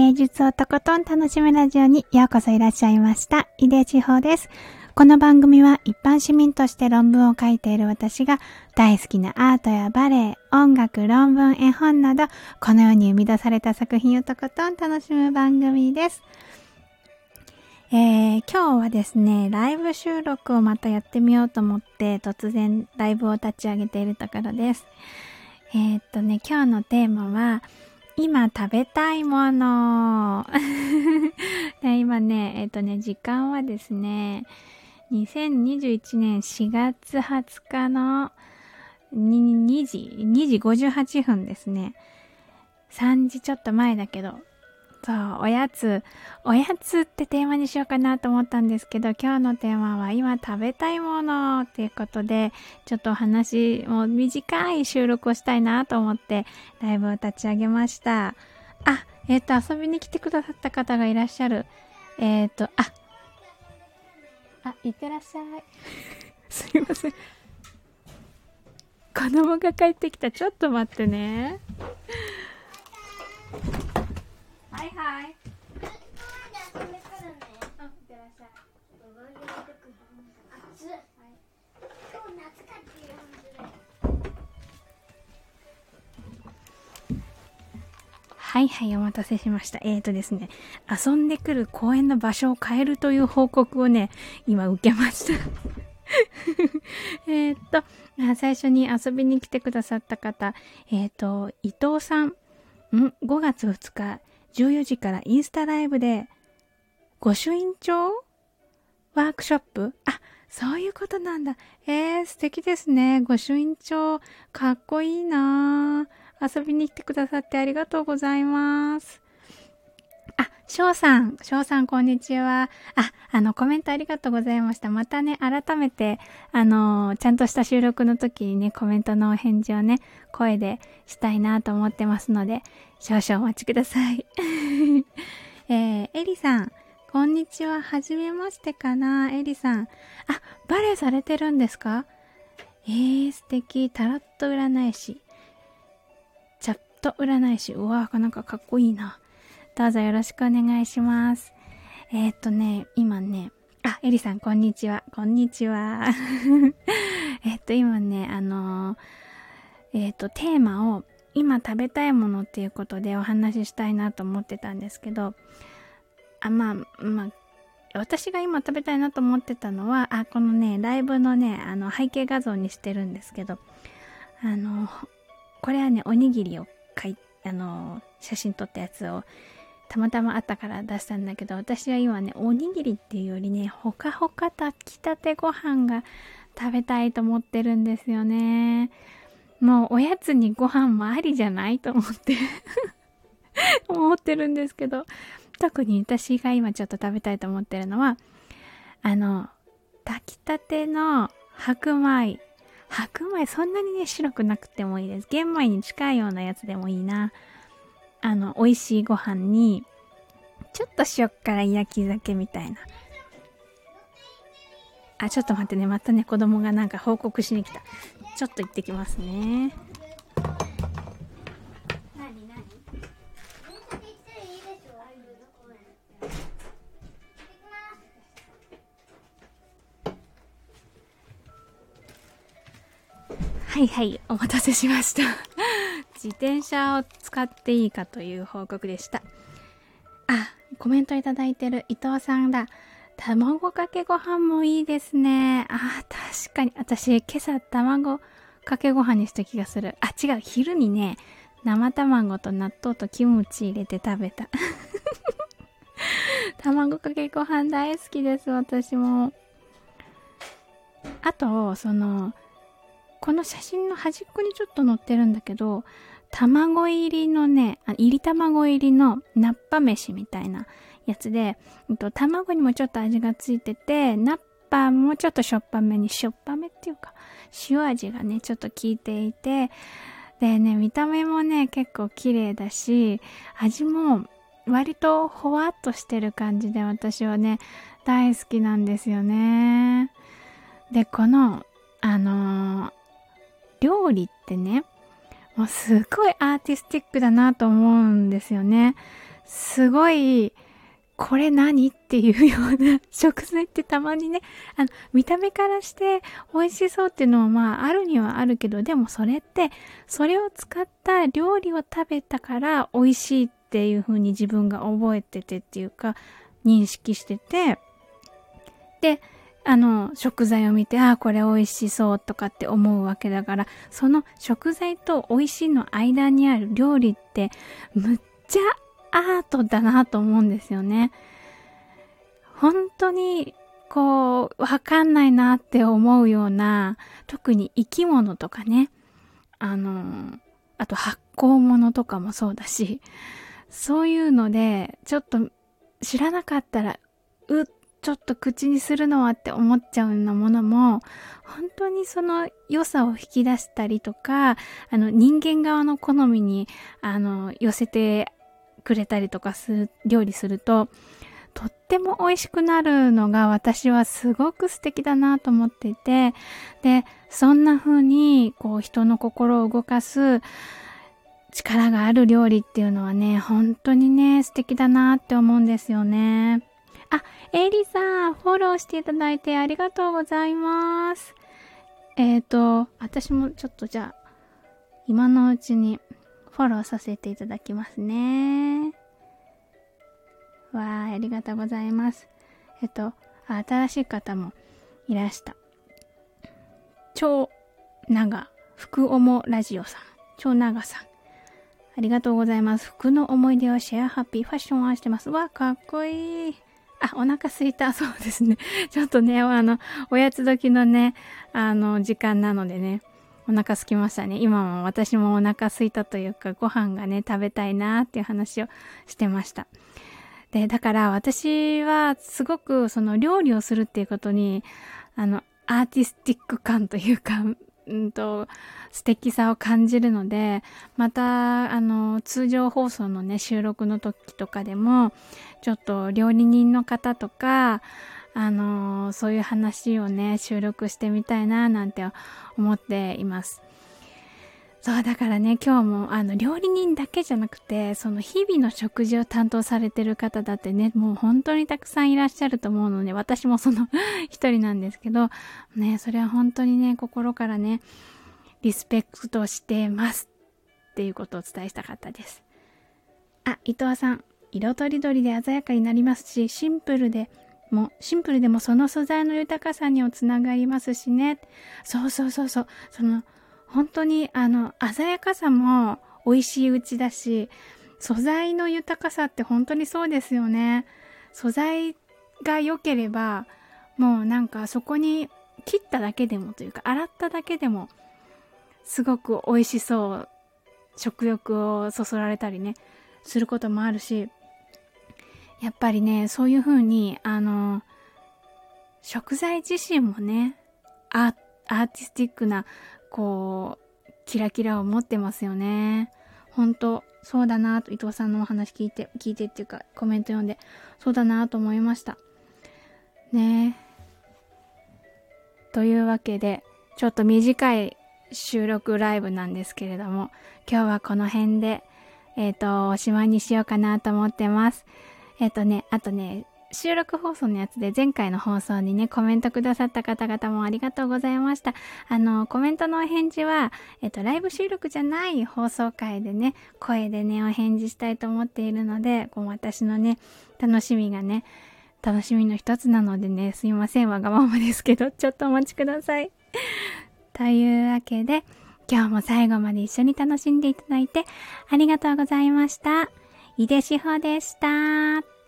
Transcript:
芸術をとことん楽しむラジオにようこそいらっしゃいました。井出地方です。この番組は一般市民として論文を書いている私が大好きなアートやバレエ、音楽、論文、絵本などこのように生み出された作品をとことん楽しむ番組です。えー、今日はですね、ライブ収録をまたやってみようと思って突然ライブを立ち上げているところです。えー、っとね、今日のテーマは、今食べたいもの。今ね、えっ、とね、時間はですね、2021年4月20日の 2, 2時、2時58分ですね。3時ちょっと前だけど、そう、おやつ、おやつってテーマにしようかなと思ったんですけど、今日のテーマは今食べたいものっていうことで、ちょっとお話、もう短い収録をしたいなと思って、ライブを立ち上げました。あ、えっ、ー、と、遊びに来てくださった方がいらっしゃる。えっ、ー、と、あ、あ、いってらっしゃい。すいません。子供が帰ってきた。ちょっと待ってね。はいはい。はいはい、お待たせしました。えーとですね、遊んでくる公園の場所を変えるという報告をね、今受けました えっと、最初に遊びに来てくださった方、えっ、ー、と、伊藤さん、ん ?5 月2日、14時からインスタライブで、御朱印帳ワークショップ？あ、そういうことなんだ。えー、素敵ですね。御朱印帳、かっこいいな遊びに来てくださってありがとうございます。翔さん、翔さんこんにちは。あ、あの、コメントありがとうございました。またね、改めて、あの、ちゃんとした収録の時にね、コメントのお返事をね、声でしたいなと思ってますので、少々お待ちください。えー、エリさん、こんにちは。はじめましてかなエリさん。あ、バレエされてるんですか？えー、素敵。タロット占い師。チャット占い師。うわなんかかっこいいな。どうぞよろしくお願いします。えー、っとね、今ね、あ、エリさん、こんにちは。こんにちは。えっと、今ね、あのー、えー、っと、テーマを、今食べたいものっていうことでお話ししたいなと思ってたんですけど、あ、まあ、まあ、私が今食べたいなと思ってたのは、あ、このね、ライブのね、あの、背景画像にしてるんですけど、あの、これはね、おにぎりを書い、あの、写真撮ったやつをたまたまあったから出したんだけど、私は今ね、おにぎりっていうよりね、ほかほか炊きたてご飯が食べたいと思ってるんですよね。もうおやつにご飯もありじゃないと思って 思ってるんですけど、特に私が今ちょっと食べたいと思ってるのは、あの、炊きたての白米。白米そんなにね、白くなくてもいいです。玄米に近いようなやつでもいいな。あの、美味しいご飯に、ちょっと塩辛焼き酒みたいな。あ、ちょっと待ってね。またね、子供がなんか報告しに来た。ちょっと行ってきますね。はいはい、お待たせしました。自転車を使っていいかという報告でした。あ、コメントいただいてる伊藤さんだ。卵かけご飯もいいですね。あ、確かに。私、今朝卵かけご飯にした気がする。あ、違う。昼にね、生卵と納豆とキムチ入れて食べた。卵かけご飯大好きです、私も。あと、その、この写真の端っこにちょっと載ってるんだけど、卵入りのね、あ入り卵入りのナッパ飯みたいなやつで、と、卵にもちょっと味がついてて、ナッパもちょっとしょっぱめに、しょっぱめっていうか、塩味がね、ちょっと効いていて、でね、見た目もね、結構綺麗だし、味も割とほわっとしてる感じで私はね、大好きなんですよね。で、この、あのー、料理ってね、もうすごいアーティスティックだなと思うんですよね。すごい、これ何っていうような 食材ってたまにね、あの、見た目からして美味しそうっていうのはまああるにはあるけど、でもそれって、それを使った料理を食べたから美味しいっていう風に自分が覚えててっていうか、認識してて、で、あの、食材を見て、ああ、これ美味しそうとかって思うわけだから、その食材と美味しいの間にある料理って、むっちゃアートだなと思うんですよね。本当に、こう、わかんないなって思うような、特に生き物とかね、あの、あと発酵物とかもそうだし、そういうので、ちょっと知らなかったら、うっちょっと口にするのはって思っちゃうようなものも、本当にその良さを引き出したりとか、あの人間側の好みに、あの、寄せてくれたりとかする、料理すると、とっても美味しくなるのが私はすごく素敵だなと思っていて、で、そんな風に、こう人の心を動かす力がある料理っていうのはね、本当にね、素敵だなって思うんですよね。あ、エイリさん、フォローしていただいてありがとうございます。えっ、ー、と、私もちょっとじゃあ、今のうちにフォローさせていただきますね。わー、ありがとうございます。えっと、新しい方もいらした。超長、福おもラジオさん。超長さん。ありがとうございます。服の思い出をシェアハッピーファッションを愛してます。わ、かっこいい。お腹すいた。そうですね。ちょっとね、あの、おやつ時のね、あの、時間なのでね、お腹すきましたね。今も私もお腹すいたというか、ご飯がね、食べたいなっていう話をしてました。で、だから私はすごくその料理をするっていうことに、あの、アーティスティック感というか、うんと、素敵さを感じるので、また、あの、通常放送のね、収録の時とかでも、ちょっと料理人の方とか、あの、そういう話をね、収録してみたいな、なんて思っています。そう、だからね、今日も、あの、料理人だけじゃなくて、その日々の食事を担当されてる方だってね、もう本当にたくさんいらっしゃると思うので、私もその一人なんですけど、ね、それは本当にね、心からね、リスペクトしてますっていうことをお伝えしたかったです。あ、伊藤さん、色とりどりで鮮やかになりますし、シンプルでも、シンプルでもその素材の豊かさにもつながりますしね。そうそうそうそう、その、本当にあの鮮やかさも美味しいうちだし素材の豊かさって本当にそうですよね。素材が良ければもうなんかそこに切っただけでもというか洗っただけでもすごく美味しそう食欲をそそられたりねすることもあるしやっぱりねそういう風にあの食材自身もねアーティスティックなこう、キラキラを持ってますよね。本当そうだなと伊藤さんのお話聞いて、聞いてっていうかコメント読んで、そうだなと思いました。ねというわけで、ちょっと短い収録ライブなんですけれども、今日はこの辺で、えっ、ー、と、おしまいにしようかなと思ってます。えっ、ー、とね、あとね、収録放送のやつで前回の放送にね、コメントくださった方々もありがとうございました。あの、コメントのお返事は、えっと、ライブ収録じゃない放送回でね、声でね、お返事したいと思っているので、こう私のね、楽しみがね、楽しみの一つなのでね、すいません、わがままですけど、ちょっとお待ちください。というわけで、今日も最後まで一緒に楽しんでいただいて、ありがとうございました。井出志保でした。